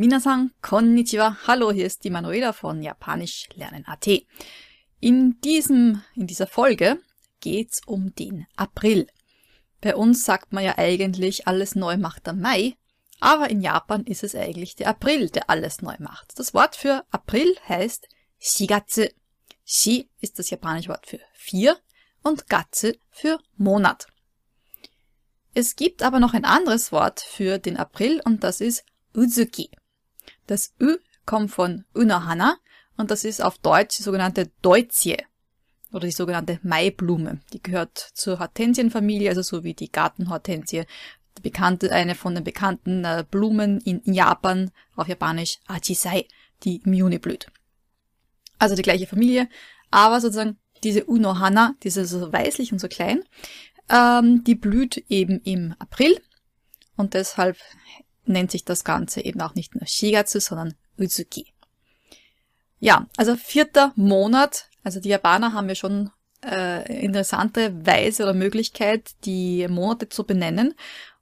Minasan, konnichiwa. Hallo, hier ist die Manuela von Japanisch lernen.at. In diesem, in dieser Folge geht's um den April. Bei uns sagt man ja eigentlich, alles neu macht der Mai, aber in Japan ist es eigentlich der April, der alles neu macht. Das Wort für April heißt Shigatsu. Shi ist das japanische Wort für vier und Gatsu für Monat. Es gibt aber noch ein anderes Wort für den April und das ist Uzuki. Das Ü kommt von Unohana und das ist auf Deutsch die sogenannte Deutzie oder die sogenannte Maiblume. Die gehört zur Hortensienfamilie, also so wie die Gartenhortensie bekannte, eine von den bekannten äh, Blumen in Japan, auf Japanisch Ajisai, die im Juni blüht. Also die gleiche Familie, aber sozusagen diese Unohana, diese so weißlich und so klein, ähm, die blüht eben im April und deshalb nennt sich das Ganze eben auch nicht nur Shigatsu, sondern Uzuki. Ja, also vierter Monat, also die Japaner haben ja schon äh, interessante Weise oder Möglichkeit, die Monate zu benennen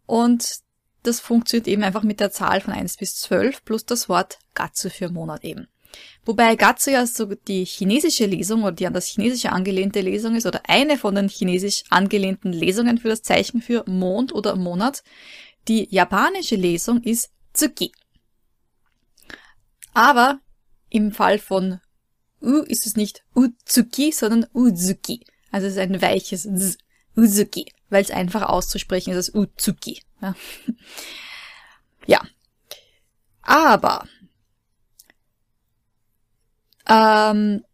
und das funktioniert eben einfach mit der Zahl von 1 bis 12 plus das Wort Gatsu für Monat eben. Wobei Gatsu ja so die chinesische Lesung oder die an das chinesische angelehnte Lesung ist oder eine von den chinesisch angelehnten Lesungen für das Zeichen für Mond oder Monat. Die japanische Lesung ist Tsuki. Aber im Fall von U ist es nicht Utsuki, sondern Uzuki. Also es ist ein weiches Z. Uzuki weil es einfach auszusprechen ist als Uzuki. Ja. ja. Aber ähm,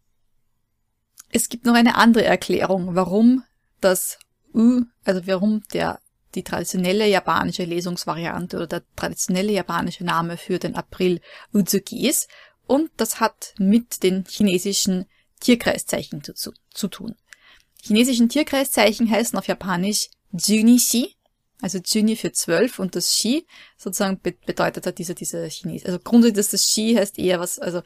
es gibt noch eine andere Erklärung, warum das U, also warum der die traditionelle japanische Lesungsvariante oder der traditionelle japanische Name für den April Uzuki ist. Und das hat mit den chinesischen Tierkreiszeichen zu, zu tun chinesischen Tierkreiszeichen heißen auf Japanisch Junishi, also Juni für zwölf und das Shi sozusagen bedeutet halt diese, diese Chines. Also grundsätzlich das Shi heißt eher was, also,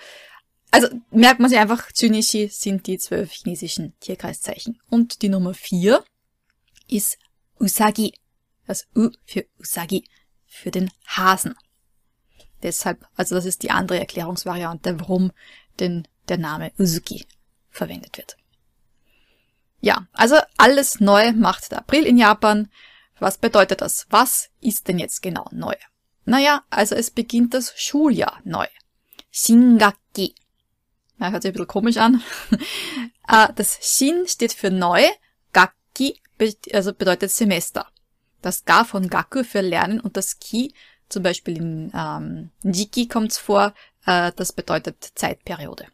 also merkt man sich einfach, Junishi sind die zwölf chinesischen Tierkreiszeichen. Und die Nummer vier ist Usagi. Das U für Usagi, für den Hasen. Deshalb, also das ist die andere Erklärungsvariante, warum denn der Name Uzuki verwendet wird. Ja, also alles neu macht der April in Japan. Was bedeutet das? Was ist denn jetzt genau neu? Naja, also es beginnt das Schuljahr neu. Shingaki. Ja, hört sich ein bisschen komisch an. Äh, das Shin steht für neu, Gakki also bedeutet Semester. Das Ga von Gaku für Lernen und das Ki, zum Beispiel in ähm, Jiki kommt's vor, äh, das bedeutet Zeitperiode.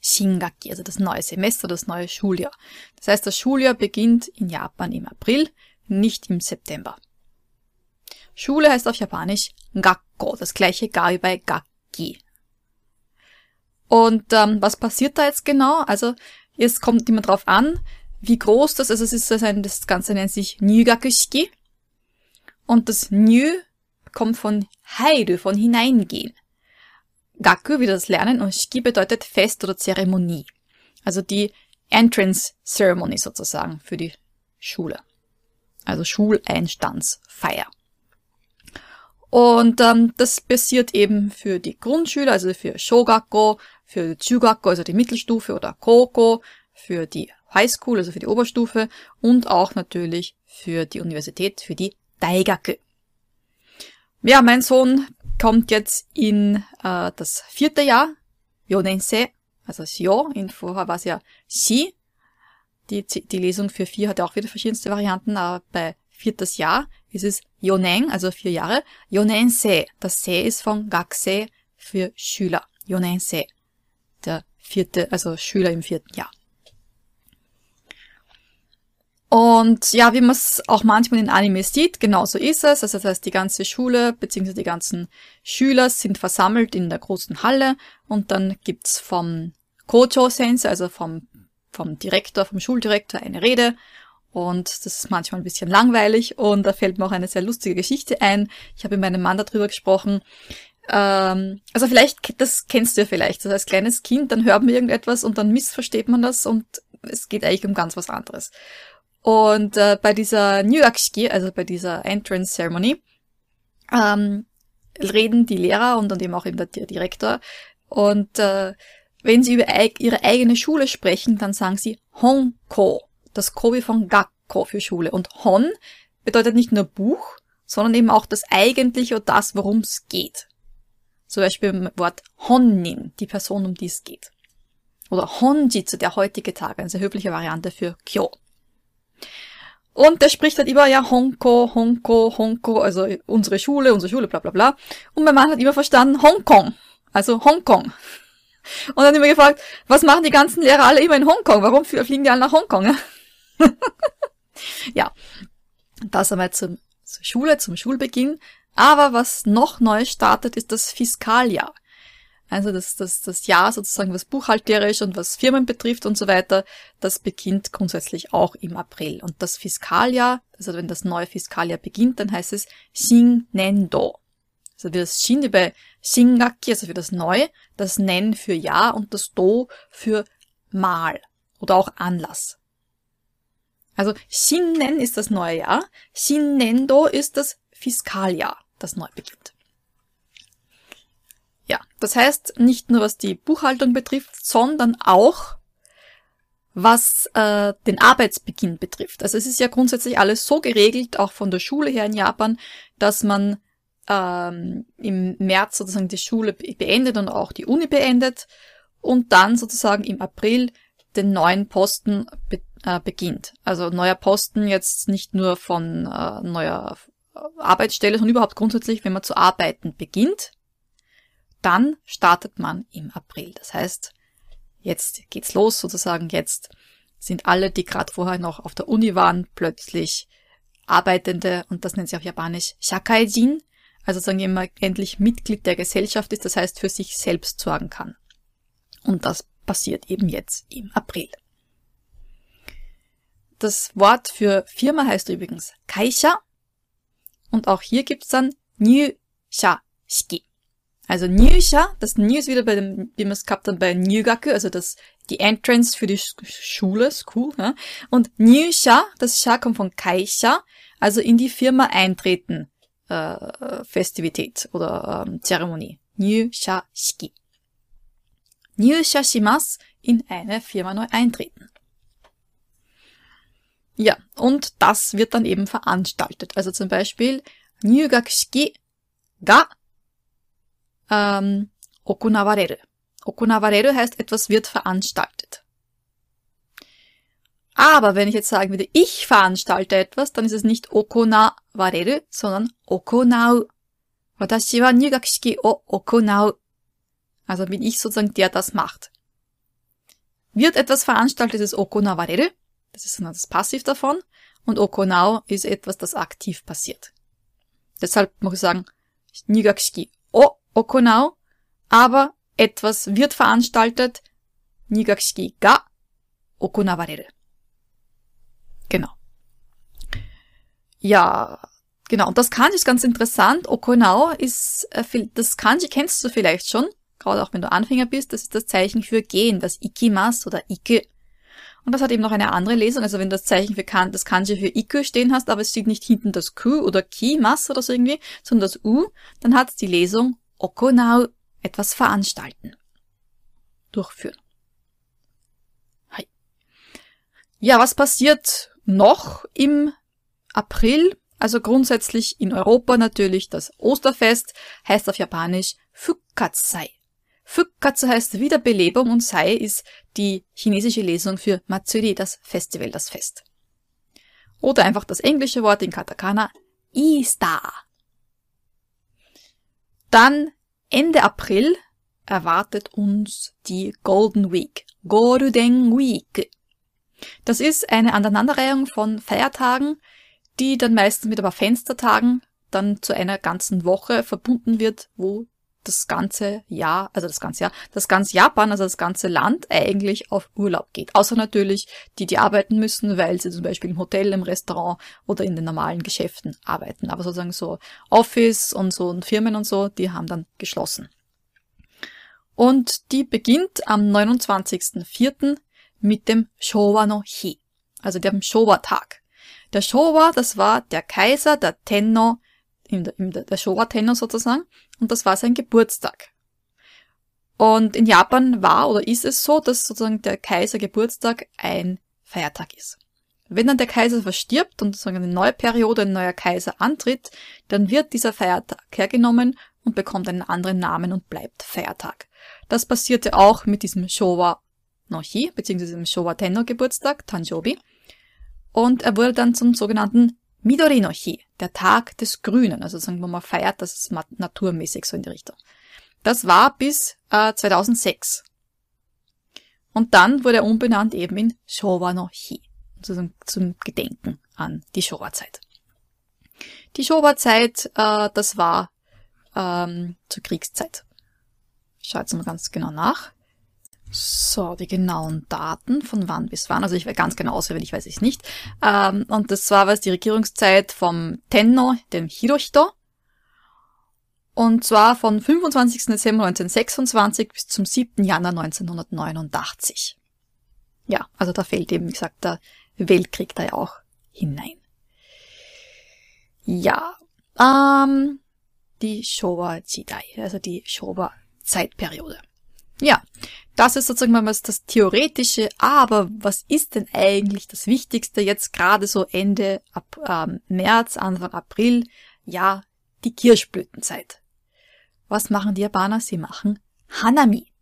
Shingaki, also das neue Semester, das neue Schuljahr. Das heißt, das Schuljahr beginnt in Japan im April, nicht im September. Schule heißt auf Japanisch Gakko, das gleiche Ga wie bei Gakki. Und ähm, was passiert da jetzt genau? Also jetzt kommt immer drauf an, wie groß das ist. Also es ist ein, das Ganze nennt sich Nyugakushiki. Und das Nyu kommt von Heidu, von hineingehen. Gaku wie das Lernen und Shiki bedeutet Fest oder Zeremonie. Also die Entrance Ceremony sozusagen für die Schule. Also Schuleinstandsfeier. Und ähm, das passiert eben für die Grundschüler, also für Shogakko, für Chugakko, also die Mittelstufe oder Koko, für die Highschool, also für die Oberstufe und auch natürlich für die Universität, für die Daigaku. Ja, mein Sohn kommt jetzt in äh, das vierte Jahr, Yonense, also Shio, in vorher war es ja Shi. Die, die Lesung für vier hat auch wieder verschiedenste Varianten, aber bei viertes Jahr ist es Yonen, also vier Jahre. Yonense, das Se ist von Gakse für Schüler. Yonense, der vierte, also Schüler im vierten Jahr. Und ja, wie man es auch manchmal in Animes sieht, genauso ist es. Also das heißt, die ganze Schule bzw. die ganzen Schüler sind versammelt in der großen Halle und dann gibt's vom Kocho-Sensei, also vom, vom Direktor, vom Schuldirektor eine Rede und das ist manchmal ein bisschen langweilig und da fällt mir auch eine sehr lustige Geschichte ein. Ich habe mit meinem Mann darüber gesprochen. Ähm, also vielleicht, das kennst du ja vielleicht. Also als kleines Kind, dann hört man irgendetwas und dann missversteht man das und es geht eigentlich um ganz was anderes. Und äh, bei dieser Nyuakshiki, also bei dieser Entrance Ceremony, ähm, reden die Lehrer und dann eben auch eben der Direktor. Und äh, wenn sie über ihre eigene Schule sprechen, dann sagen sie Honko, das Kobi von Gakko für Schule. Und Hon bedeutet nicht nur Buch, sondern eben auch das Eigentliche und das, worum es geht. Zum Beispiel im Wort Honnin, die Person, um die es geht. Oder Honjitsu, der heutige Tag, eine sehr höfliche Variante für Kyo. Und der spricht halt immer, ja, Honko, Honko, Honko, also unsere Schule, unsere Schule, bla bla bla. Und mein Mann hat immer verstanden Hongkong, also Hongkong. Und dann immer gefragt, was machen die ganzen Lehrer alle immer in Hongkong? Warum fliegen die alle nach Hongkong? ja, das einmal zum, zur Schule, zum Schulbeginn. Aber was noch neu startet, ist das Fiskaljahr. Also das, das, das Jahr sozusagen, was buchhalterisch und was Firmen betrifft und so weiter, das beginnt grundsätzlich auch im April. Und das Fiskaljahr, also wenn das neue Fiskaljahr beginnt, dann heißt es Shinnendo. Also wie das Shin bei Shingaki, also für das Neue, das Nen für Jahr und das Do für Mal oder auch Anlass. Also Shinnen ist das neue Jahr, Shinnendo ist das Fiskaljahr, das neu beginnt. Ja, das heißt nicht nur was die Buchhaltung betrifft, sondern auch was äh, den Arbeitsbeginn betrifft. Also es ist ja grundsätzlich alles so geregelt, auch von der Schule her in Japan, dass man ähm, im März sozusagen die Schule beendet und auch die Uni beendet und dann sozusagen im April den neuen Posten be äh, beginnt. Also neuer Posten jetzt nicht nur von äh, neuer Arbeitsstelle, sondern überhaupt grundsätzlich, wenn man zu arbeiten beginnt, dann startet man im April. Das heißt, jetzt geht's los sozusagen. Jetzt sind alle, die gerade vorher noch auf der Uni waren, plötzlich Arbeitende und das nennt sich auf Japanisch Shakaijin, also sagen wir endlich Mitglied der Gesellschaft ist, das heißt für sich selbst sorgen kann. Und das passiert eben jetzt im April. Das Wort für Firma heißt übrigens Kaisha und auch hier gibt's dann Nyusha Shiki. Also Nyusha, das Nyu ist wieder bei dem, wie wir es gehabt haben bei Nyugaku, also das, die Entrance für die Schule, School, ja. Und Nyusha, das Sha kommt von Kaisha, also in die Firma eintreten, äh, Festivität oder ähm, Zeremonie. Nyusha Shiki. Nyusha shimas, in eine Firma neu eintreten. Ja, und das wird dann eben veranstaltet. Also zum Beispiel Nyugakshiki ga ähm, okunawareru. Okunawareru heißt, etwas wird veranstaltet. Aber wenn ich jetzt sagen würde, ich veranstalte etwas, dann ist es nicht okunawareru, sondern okunau. Watashi wa o okunau. Also bin ich sozusagen der, das macht. Wird etwas veranstaltet, ist es okunawareru. Das ist das Passiv davon. Und okunau ist etwas, das aktiv passiert. Deshalb muss ich sagen, nyugakishiki o okunau, aber etwas wird veranstaltet, nigakshiki ga okunawareru. Genau. Ja, genau. Und das Kanji ist ganz interessant. Okunau ist, äh, das Kanji kennst du vielleicht schon, gerade auch wenn du Anfänger bist. Das ist das Zeichen für gehen, das Ikimas oder Iku. Und das hat eben noch eine andere Lesung. Also wenn du das Zeichen für kan das Kanji für Iku stehen hast, aber es steht nicht hinten das Ku oder Kimas oder so irgendwie, sondern das U, dann hat die Lesung Okonau etwas veranstalten. Durchführen. Hi. Ja, was passiert noch im April? Also grundsätzlich in Europa natürlich das Osterfest, heißt auf Japanisch Fukatsai. Fukkatsu heißt Wiederbelebung und Sai ist die chinesische Lesung für Matsuri, das Festival, das Fest. Oder einfach das englische Wort in Katakana Easter. Dann Ende April erwartet uns die Golden Week, Golden Week. Das ist eine Aneinanderreihung von Feiertagen, die dann meistens mit aber Fenstertagen dann zu einer ganzen Woche verbunden wird, wo das ganze Jahr, also das ganze Jahr, das ganze Japan, also das ganze Land eigentlich auf Urlaub geht. Außer natürlich die, die arbeiten müssen, weil sie zum Beispiel im Hotel, im Restaurant oder in den normalen Geschäften arbeiten. Aber sozusagen so Office und so und Firmen und so, die haben dann geschlossen. Und die beginnt am 29.04. mit dem Showa no Hi, also dem Showa-Tag. Der Showa, das war der Kaiser, der Tenno, der, der Showa Tenno sozusagen, und das war sein Geburtstag. Und in Japan war oder ist es so, dass sozusagen der Kaiser Geburtstag ein Feiertag ist. Wenn dann der Kaiser verstirbt und sozusagen eine neue Periode, ein neuer Kaiser antritt, dann wird dieser Feiertag hergenommen und bekommt einen anderen Namen und bleibt Feiertag. Das passierte auch mit diesem Showa Nochi, beziehungsweise dem Showa Tenno Geburtstag, Tanjobi. Und er wurde dann zum sogenannten Midori Nochi, der Tag des Grünen, also sagen wir mal feiert, das ist naturmäßig so in die Richtung. Das war bis äh, 2006. Und dann wurde er umbenannt eben in Showa no Hi, sozusagen zum Gedenken an die Showa-Zeit. Die Showa-Zeit, äh, das war ähm, zur Kriegszeit. Jetzt mal ganz genau nach. So, die genauen Daten von wann bis wann. Also ich werde ganz genau auswendig, weiß ich nicht. Ähm, und das war was die Regierungszeit vom Tenno, dem Hirohito. Und zwar von 25. Dezember 1926 bis zum 7. Januar 1989. Ja, also da fällt eben, wie gesagt, der Weltkrieg da ja auch hinein. Ja, ähm, die Showa Jidai, also die Showa Zeitperiode. Ja, das ist sozusagen mal das Theoretische, aber was ist denn eigentlich das Wichtigste jetzt gerade so Ende ab ähm, März, Anfang April? Ja, die Kirschblütenzeit. Was machen die Japaner? Sie machen Hanami.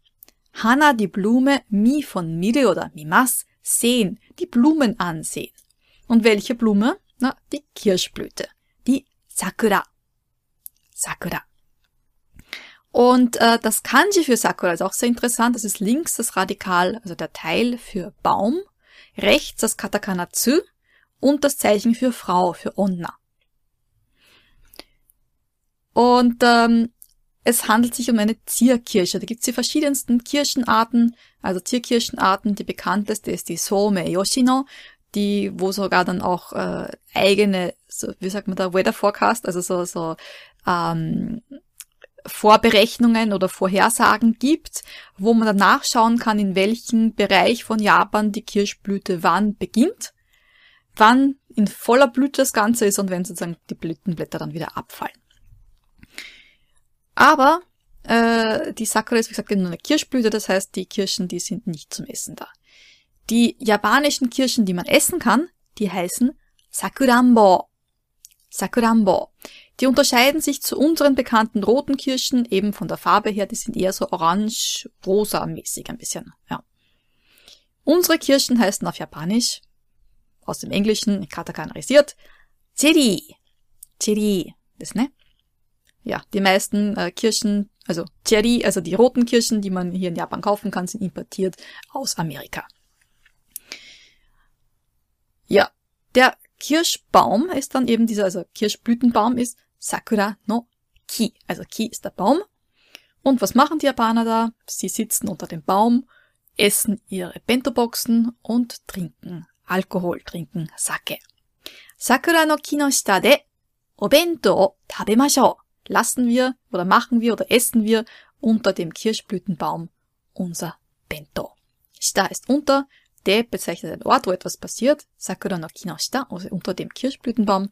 Hana, die Blume, Mi von Mire oder Mimas, sehen, die Blumen ansehen. Und welche Blume? Na, die Kirschblüte, die Sakura. Sakura. Und äh, das Kanji für Sakura ist auch sehr interessant. Das ist links das Radikal, also der Teil für Baum, rechts das Katakana Tsu und das Zeichen für Frau, für Onna. Und ähm, es handelt sich um eine Zierkirsche. Da gibt es die verschiedensten Kirschenarten, also Zierkirschenarten. Die bekannteste ist die Some Yoshino, die, wo sogar dann auch äh, eigene, so, wie sagt man da, Weather Forecast, also so, so ähm, Vorberechnungen oder Vorhersagen gibt, wo man dann nachschauen kann, in welchem Bereich von Japan die Kirschblüte wann beginnt, wann in voller Blüte das Ganze ist und wenn sozusagen die Blütenblätter dann wieder abfallen. Aber äh, die Sakura ist, wie gesagt, nur eine Kirschblüte, das heißt, die Kirschen, die sind nicht zum Essen da. Die japanischen Kirschen, die man essen kann, die heißen Sakurambo. Sakurambo. Die unterscheiden sich zu unseren bekannten roten Kirschen eben von der Farbe her, die sind eher so orange-rosa mäßig ein bisschen, ja. Unsere Kirschen heißen auf Japanisch, aus dem Englischen, katakanisiert, Cherry. Cherry, das ne? Ja, die meisten äh, Kirschen, also Cherry, also die roten Kirschen, die man hier in Japan kaufen kann, sind importiert aus Amerika. Ja, der Kirschbaum ist dann eben dieser, also Kirschblütenbaum ist Sakura no Ki. Also Ki ist der Baum. Und was machen die Japaner da? Sie sitzen unter dem Baum, essen ihre Bento-Boxen und trinken Alkohol, trinken Sake. Sakura no Ki no shita de Obento o tabemashou. Lassen wir oder machen wir oder essen wir unter dem Kirschblütenbaum unser Bento. Shita ist unter, de bezeichnet einen Ort, wo etwas passiert. Sakura no Ki no shita, also unter dem Kirschblütenbaum.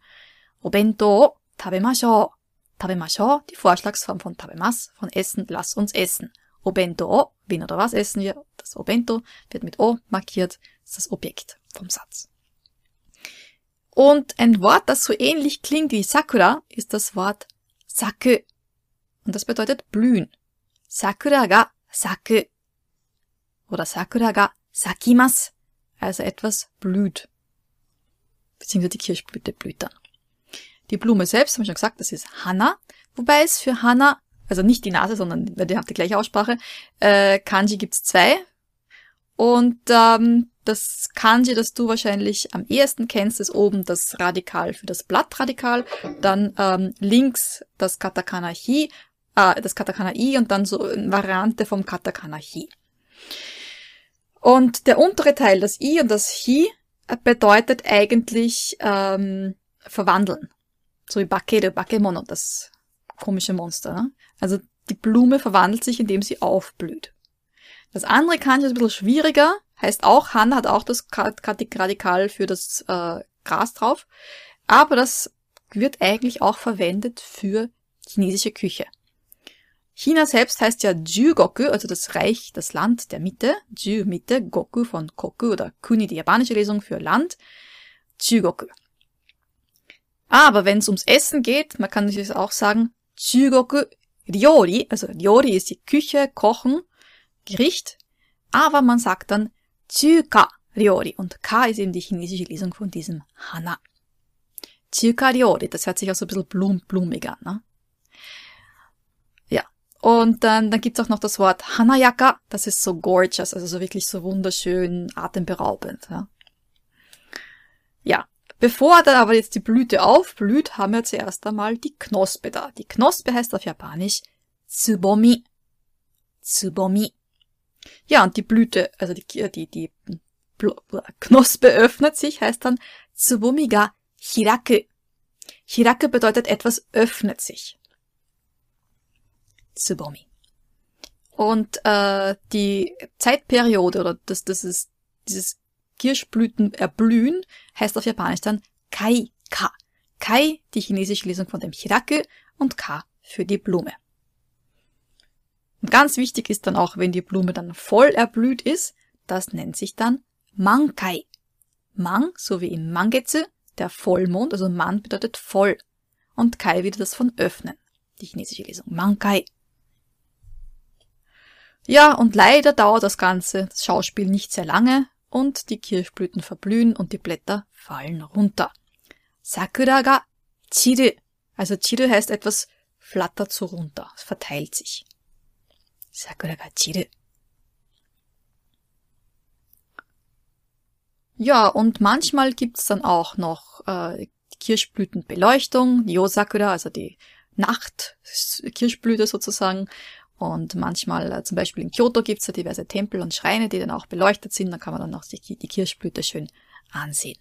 Obento tabemashou. Tabemashou, die Vorschlagsform von tabemas, von essen, lass uns essen. Obento, wen oder was essen wir? Das Obento wird mit O markiert, das ist das Objekt vom Satz. Und ein Wort, das so ähnlich klingt wie Sakura, ist das Wort Saku. Und das bedeutet blühen. Sakura ga saku. Oder Sakura ga sakimas. Also etwas blüht. Beziehungsweise die Kirschblüte blüht dann. Die Blume selbst, haben wir schon gesagt, das ist Hana. Wobei es für Hana, also nicht die Nase, sondern, weil die haben die gleiche Aussprache, äh, Kanji gibt's zwei. Und ähm, das Kanji, das du wahrscheinlich am ehesten kennst, ist oben das Radikal für das Blattradikal, dann ähm, links das Katakana Hi, äh, das Katakana I und dann so eine Variante vom Katakana Hi. Und der untere Teil, das I und das Hi, bedeutet eigentlich ähm, verwandeln. So wie Bakere, Bakemono, das komische Monster. Ne? Also die Blume verwandelt sich, indem sie aufblüht. Das andere Kanji ist ein bisschen schwieriger, heißt auch, Han hat auch das Radikal für das äh, Gras drauf. Aber das wird eigentlich auch verwendet für chinesische Küche. China selbst heißt ja Ju-Goku, also das Reich, das Land der Mitte. Ju Mitte, Goku von Koku oder Kuni, die japanische Lesung für Land. Ju-Goku. Aber wenn es ums Essen geht, man kann natürlich auch sagen Ju-Goku Ryori, also Ryori ist die Küche, Kochen, Gericht. Aber man sagt dann Chuka Ryori und Ka ist eben die chinesische Lesung von diesem Hana. Chuka Ryori, das hört sich auch so ein bisschen blum, blumig an. Ne? Und dann, dann gibt's auch noch das Wort Hanayaka, das ist so gorgeous, also so wirklich so wunderschön, atemberaubend. Ja. ja, bevor dann aber jetzt die Blüte aufblüht, haben wir zuerst einmal die Knospe da. Die Knospe heißt auf Japanisch Tsubomi. Tsubomi. Ja, und die Blüte, also die, die, die Knospe öffnet sich, heißt dann Tsubomi ga hiraku. Hiraku bedeutet etwas öffnet sich. Tsubomi. Und äh, die Zeitperiode oder das, das ist dieses Kirschblüten erblühen heißt auf Japanisch dann Kai Ka. Kai, die chinesische Lesung von dem Hiraku und Ka für die Blume. Und ganz wichtig ist dann auch, wenn die Blume dann voll erblüht ist, das nennt sich dann Mankai. Mang, so wie im Mangetsu, der Vollmond, also Man bedeutet voll. Und Kai wieder das von öffnen. Die chinesische Lesung. Mankai. Ja, und leider dauert das Ganze, das Schauspiel nicht sehr lange und die Kirschblüten verblühen und die Blätter fallen runter. Sakura ga chiru. Also chiru heißt etwas flattert so runter, es verteilt sich. Sakura ga chiru. Ja, und manchmal gibt's dann auch noch äh, Kirschblütenbeleuchtung, Yosakura, also die Nacht-Kirschblüte sozusagen. Und manchmal, äh, zum Beispiel in Kyoto gibt's ja diverse Tempel und Schreine, die dann auch beleuchtet sind. Da kann man dann auch die, die Kirschblüte schön ansehen.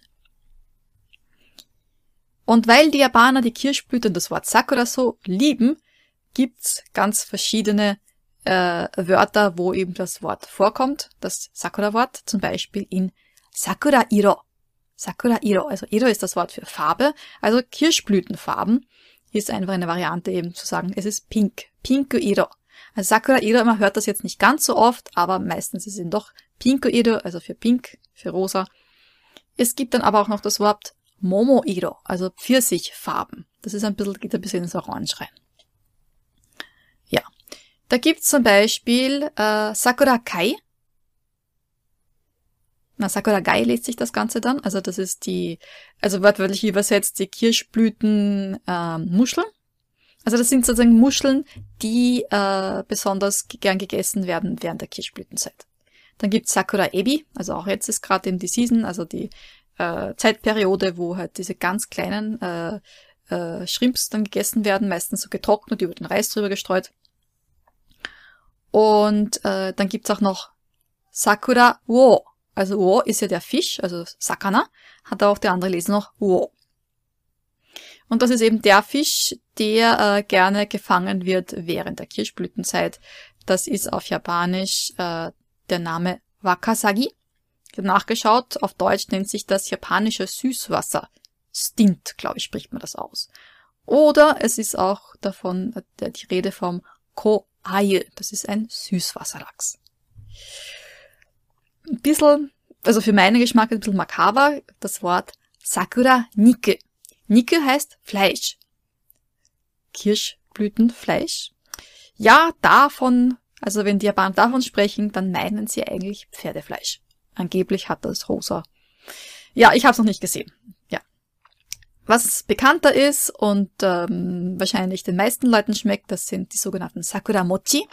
Und weil die Japaner die Kirschblüte und das Wort Sakura so lieben, gibt's ganz verschiedene äh, Wörter, wo eben das Wort vorkommt, das Sakura-Wort, zum Beispiel in Sakura-Iro. Sakura-Iro, also Iro ist das Wort für Farbe, also Kirschblütenfarben ist einfach eine Variante eben zu sagen, es ist pink, Pinko-Iro. Also Sakura Ido, man hört das jetzt nicht ganz so oft, aber meistens ist es doch Pinko Ido, also für pink, für rosa. Es gibt dann aber auch noch das Wort Momo Ido, also Pfirsichfarben. Das ist ein bisschen, geht ein bisschen ins Orange rein. Ja. Da gibt's zum Beispiel äh, Sakura Kai. Na, Sakura Gai lässt sich das Ganze dann. Also das ist die, also wortwörtlich übersetzt, die Kirschblüten äh, Muscheln. Also das sind sozusagen Muscheln, die äh, besonders gern gegessen werden während der Kirschblütenzeit. Dann gibt's Sakura Ebi, also auch jetzt ist gerade eben die Season, also die äh, Zeitperiode, wo halt diese ganz kleinen äh, äh, Shrimps dann gegessen werden, meistens so getrocknet, über den Reis drüber gestreut. Und äh, dann gibt's auch noch Sakura Wo. Also Wo ist ja der Fisch, also Sakana, hat auch der andere Lesen noch Wo. Und das ist eben der Fisch, der äh, gerne gefangen wird während der Kirschblütenzeit. Das ist auf Japanisch äh, der Name Wakasagi. Nachgeschaut, auf Deutsch nennt sich das japanische Süßwasser. Stint, glaube ich, spricht man das aus. Oder es ist auch davon äh, die Rede vom Koaie. Das ist ein Süßwasserlachs. Ein bisschen, also für meinen Geschmack ein bisschen makaber, das Wort Sakura Nike. Nike heißt Fleisch. Kirschblütenfleisch. Ja, davon, also wenn die Japaner davon sprechen, dann meinen sie eigentlich Pferdefleisch. Angeblich hat das rosa. Ja, ich habe es noch nicht gesehen. Ja. Was bekannter ist und ähm, wahrscheinlich den meisten Leuten schmeckt, das sind die sogenannten Sakura Mochi.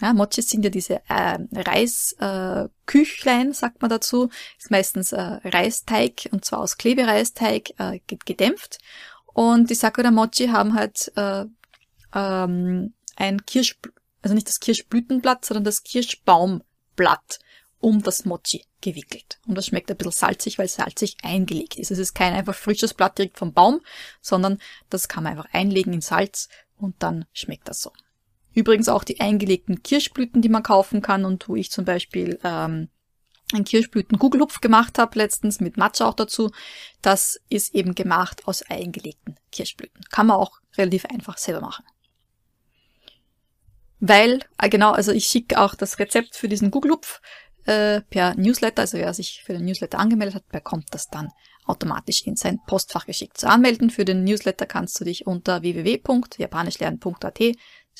Ja, Mochi sind ja diese äh, Reisküchlein, äh, sagt man dazu. Ist meistens äh, Reisteig und zwar aus Klebereisteig äh, gedämpft. Und die Sakura Mochi haben halt äh, ähm, ein Kirsch, also nicht das Kirschblütenblatt, sondern das Kirschbaumblatt um das Mochi gewickelt. Und das schmeckt ein bisschen salzig, weil salzig eingelegt ist. Es ist kein einfach frisches Blatt direkt vom Baum, sondern das kann man einfach einlegen in Salz und dann schmeckt das so. Übrigens auch die eingelegten Kirschblüten, die man kaufen kann und wo ich zum Beispiel ähm, einen Kirschblüten-Kugelhupf gemacht habe letztens mit Matcha auch dazu. Das ist eben gemacht aus eingelegten Kirschblüten. Kann man auch relativ einfach selber machen. Weil, äh, genau, also ich schicke auch das Rezept für diesen Kugelhupf äh, per Newsletter. Also wer sich für den Newsletter angemeldet hat, bekommt das dann automatisch in sein Postfach geschickt. Zu anmelden für den Newsletter kannst du dich unter www.japanischlernen.at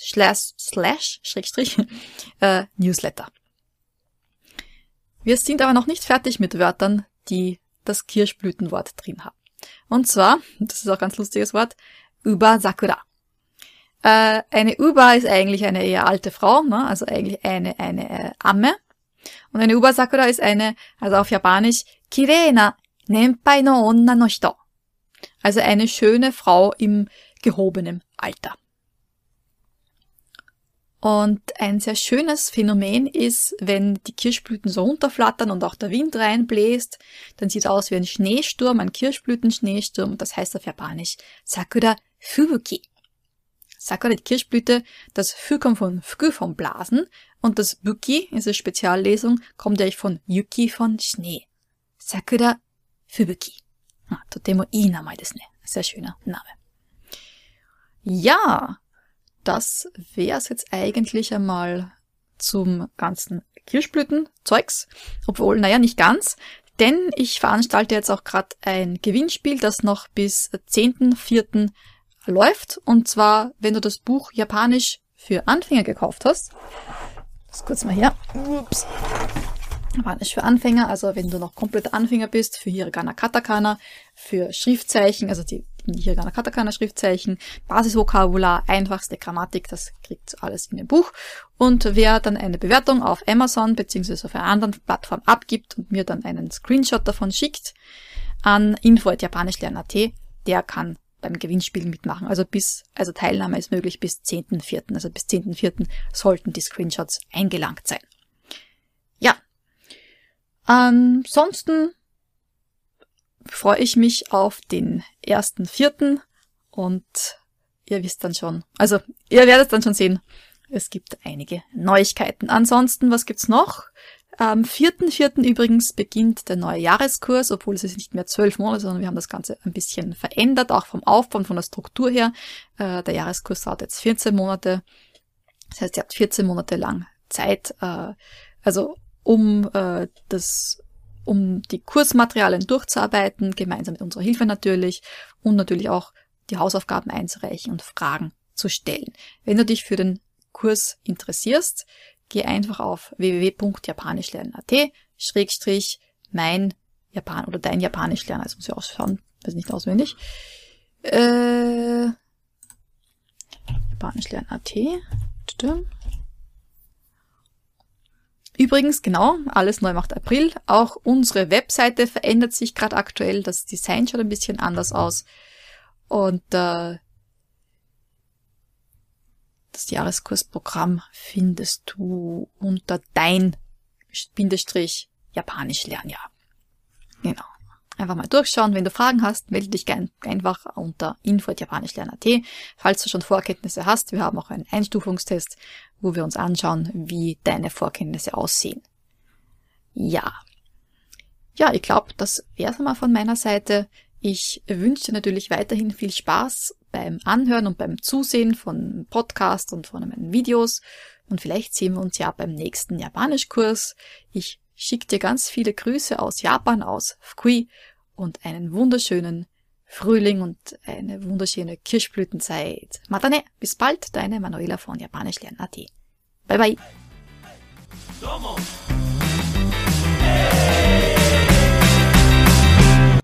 slash, slash, schrägstrich, äh, Newsletter. Wir sind aber noch nicht fertig mit Wörtern, die das Kirschblütenwort drin haben. Und zwar, das ist auch ein ganz lustiges Wort, Uba Sakura. Äh, eine Uba ist eigentlich eine eher alte Frau, ne? also eigentlich eine, eine äh, Amme. Und eine Uba Sakura ist eine, also auf Japanisch, Kireina Nenpai no onna no hito. Also eine schöne Frau im gehobenen Alter. Und ein sehr schönes Phänomen ist, wenn die Kirschblüten so runterflattern und auch der Wind reinbläst, dann sieht es aus wie ein Schneesturm, ein Kirschblütenschneesturm. Das heißt auf Japanisch Sakura Fubuki. Sakura, die Kirschblüte, das Fu kommt von Fuku, vom Blasen, und das Buki, diese Speziallesung, kommt eigentlich von Yuki, von Schnee. Sakura Fubuki. Ah, totemo ii Name desu ne. Sehr schöner Name. Ja, das wär's jetzt eigentlich einmal zum ganzen Kirschblütenzeugs. Obwohl, naja, nicht ganz. Denn ich veranstalte jetzt auch gerade ein Gewinnspiel, das noch bis 10.04. läuft. Und zwar, wenn du das Buch Japanisch für Anfänger gekauft hast. Das kurz mal her. Ups. Japanisch für Anfänger, also wenn du noch komplett Anfänger bist, für Hiragana Katakana, für Schriftzeichen, also die Hiragana Katakana Schriftzeichen, Basisvokabular, einfachste Grammatik, das kriegt alles in dem Buch. Und wer dann eine Bewertung auf Amazon beziehungsweise auf einer anderen Plattform abgibt und mir dann einen Screenshot davon schickt an info.japanischlernen.at, der kann beim Gewinnspiel mitmachen. Also bis, also Teilnahme ist möglich bis 10.04. Also bis 10.04. sollten die Screenshots eingelangt sein. Ja, Ansonsten freue ich mich auf den ersten vierten und ihr wisst dann schon, also ihr werdet dann schon sehen, es gibt einige Neuigkeiten. Ansonsten, was gibt's noch? Am vierten vierten übrigens beginnt der neue Jahreskurs, obwohl es ist nicht mehr zwölf Monate, sondern wir haben das Ganze ein bisschen verändert, auch vom Aufbau, von der Struktur her. Äh, der Jahreskurs dauert jetzt 14 Monate. Das heißt, ihr habt 14 Monate lang Zeit, äh, also um äh, das um die Kursmaterialien durchzuarbeiten, gemeinsam mit unserer Hilfe natürlich und natürlich auch die Hausaufgaben einzureichen und Fragen zu stellen. Wenn du dich für den Kurs interessierst, geh einfach auf www.japanischlernen.at schrägstrich mein Japan oder dein Japanisch lernen. Also muss ich ausschauen, weiß nicht auswendig. Äh, Japanischlernen.at Übrigens, genau, alles neu macht April. Auch unsere Webseite verändert sich gerade aktuell. Das Design schaut ein bisschen anders aus. Und äh, das Jahreskursprogramm findest du unter dein Bindestrich Japanisch Lernjahr. Genau. Einfach mal durchschauen. Wenn du Fragen hast, melde dich gern einfach unter info.japanischlernen.at. Falls du schon Vorkenntnisse hast, wir haben auch einen Einstufungstest, wo wir uns anschauen, wie deine Vorkenntnisse aussehen. Ja. Ja, ich glaube, das wäre es mal von meiner Seite. Ich wünsche dir natürlich weiterhin viel Spaß beim Anhören und beim Zusehen von Podcasts und von meinen Videos. Und vielleicht sehen wir uns ja beim nächsten Japanischkurs. Ich schicke dir ganz viele Grüße aus Japan, aus Fukui und einen wunderschönen Frühling und eine wunderschöne Kirschblütenzeit. Matane, bis bald, deine Manuela von Japanischlernen.at. Bye bye. Hey, hey,